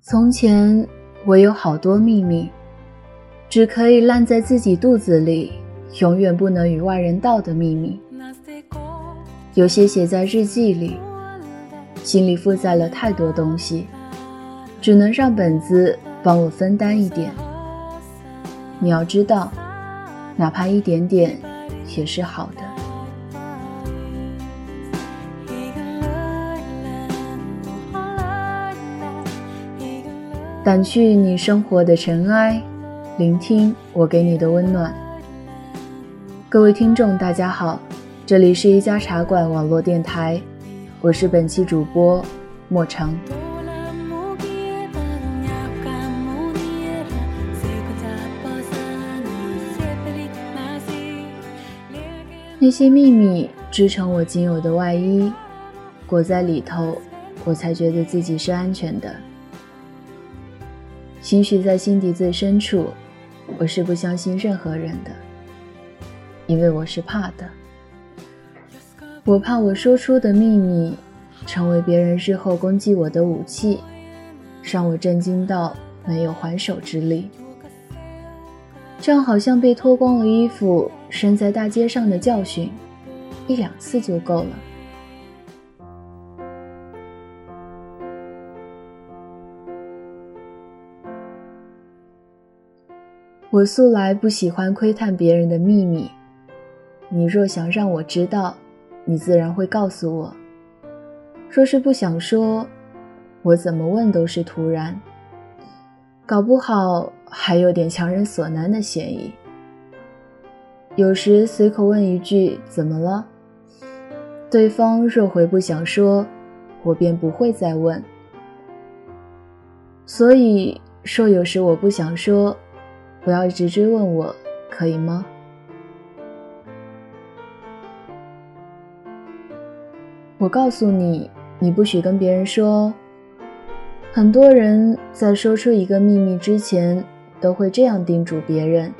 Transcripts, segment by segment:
从前，我有好多秘密，只可以烂在自己肚子里，永远不能与外人道的秘密。有些写在日记里，心里负载了太多东西，只能让本子帮我分担一点。你要知道，哪怕一点点，也是好的。掸去你生活的尘埃，聆听我给你的温暖。各位听众，大家好，这里是一家茶馆网络电台，我是本期主播莫成。那些秘密织成我仅有的外衣，裹在里头，我才觉得自己是安全的。兴许在心底最深处，我是不相信任何人的，因为我是怕的。我怕我说出的秘密，成为别人日后攻击我的武器，让我震惊到没有还手之力。这样好像被脱光了衣服身在大街上的教训，一两次就够了。我素来不喜欢窥探别人的秘密，你若想让我知道，你自然会告诉我；若是不想说，我怎么问都是突然，搞不好还有点强人所难的嫌疑。有时随口问一句“怎么了”，对方若回不想说，我便不会再问。所以说，有时我不想说。不要一直追问我，可以吗？我告诉你，你不许跟别人说。很多人在说出一个秘密之前，都会这样叮嘱别人。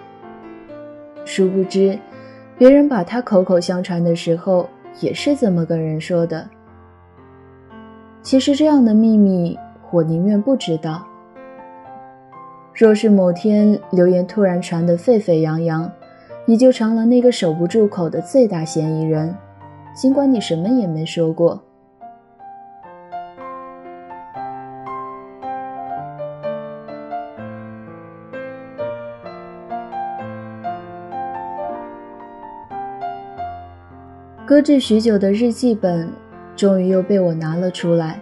殊不知，别人把他口口相传的时候，也是这么跟人说的。其实，这样的秘密，我宁愿不知道。若是某天流言突然传得沸沸扬扬，你就成了那个守不住口的最大嫌疑人，尽管你什么也没说过。搁置许久的日记本，终于又被我拿了出来。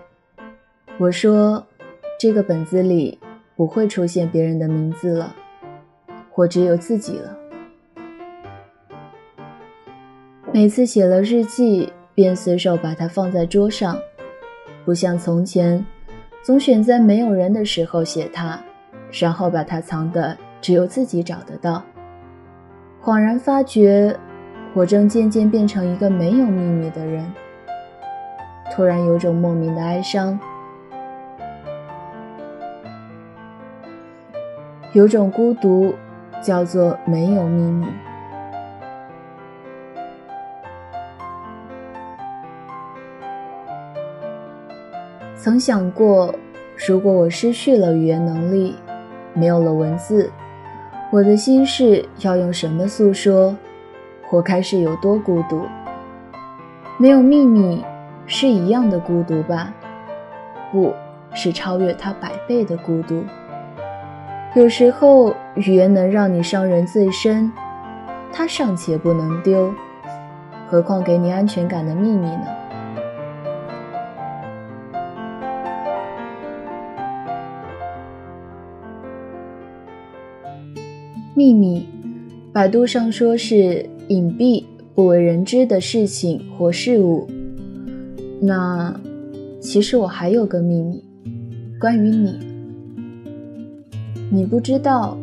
我说：“这个本子里。”不会出现别人的名字了，我只有自己了。每次写了日记，便随手把它放在桌上，不像从前，总选在没有人的时候写它，然后把它藏的只有自己找得到。恍然发觉，我正渐渐变成一个没有秘密的人，突然有种莫名的哀伤。有种孤独，叫做没有秘密。曾想过，如果我失去了语言能力，没有了文字，我的心事要用什么诉说？我开始有多孤独？没有秘密，是一样的孤独吧？不是超越它百倍的孤独。有时候，语言能让你伤人最深，它尚且不能丢，何况给你安全感的秘密呢？秘密，百度上说是隐蔽、不为人知的事情或事物。那，其实我还有个秘密，关于你。你不知道，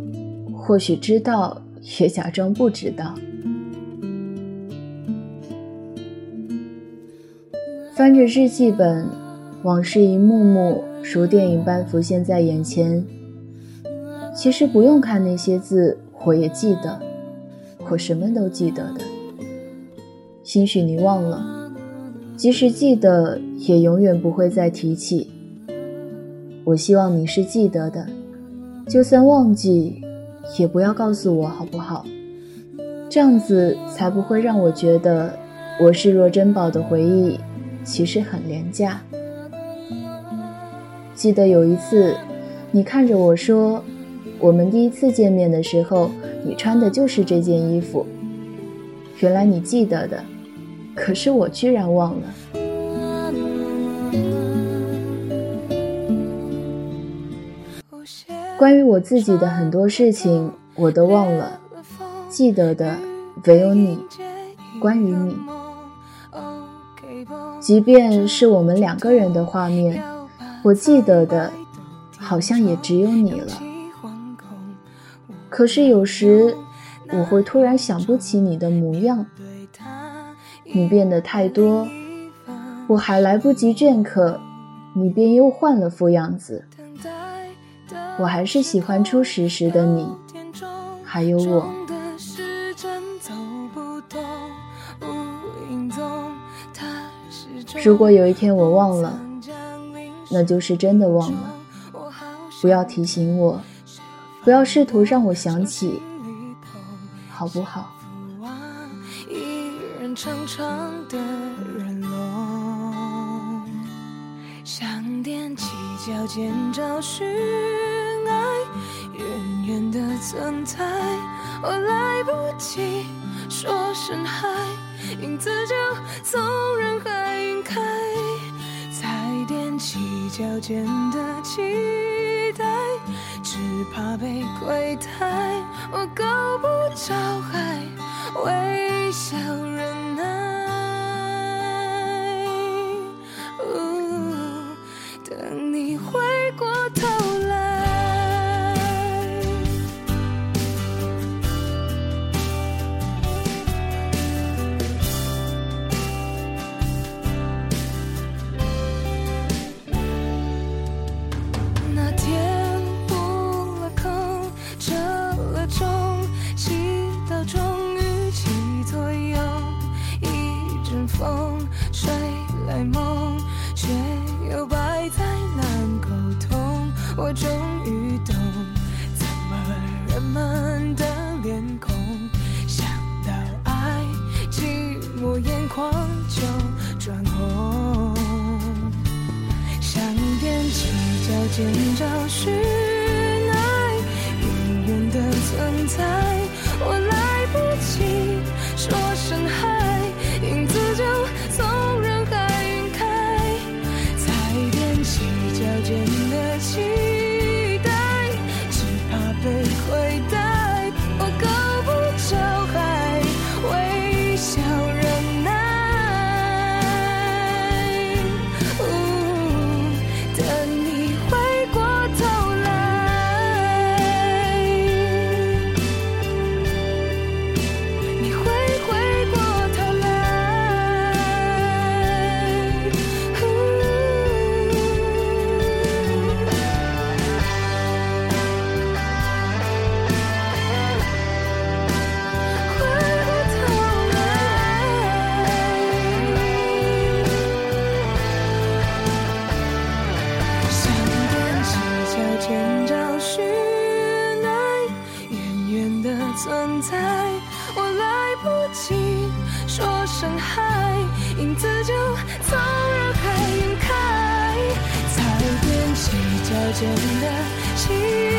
或许知道，也假装不知道。翻着日记本，往事一幕幕如电影般浮现在眼前。其实不用看那些字，我也记得，我什么都记得的。兴许你忘了，即使记得，也永远不会再提起。我希望你是记得的，就算忘记，也不要告诉我，好不好？这样子才不会让我觉得我视若珍宝的回忆其实很廉价。记得有一次，你看着我说。我们第一次见面的时候，你穿的就是这件衣服。原来你记得的，可是我居然忘了。关于我自己的很多事情，我都忘了，记得的唯有你。关于你，即便是我们两个人的画面，我记得的，好像也只有你了。可是有时，我会突然想不起你的模样。你变得太多，我还来不及镌刻，你便又换了副样子。我还是喜欢初识时的你，还有我。如果有一天我忘了，那就是真的忘了。不要提醒我。不要试图让我想起，好不好？想踮起脚尖找寻爱，远远的存在，我来不及说声嗨，影子就从人海晕开，才踮起脚尖的期待。只怕被亏待，我够不着还微笑忍耐。风吹来梦却又摆在难沟通我终于懂怎么人们的脸孔想到爱寂寞眼眶就转红。想踮起脚尖找寻我真的。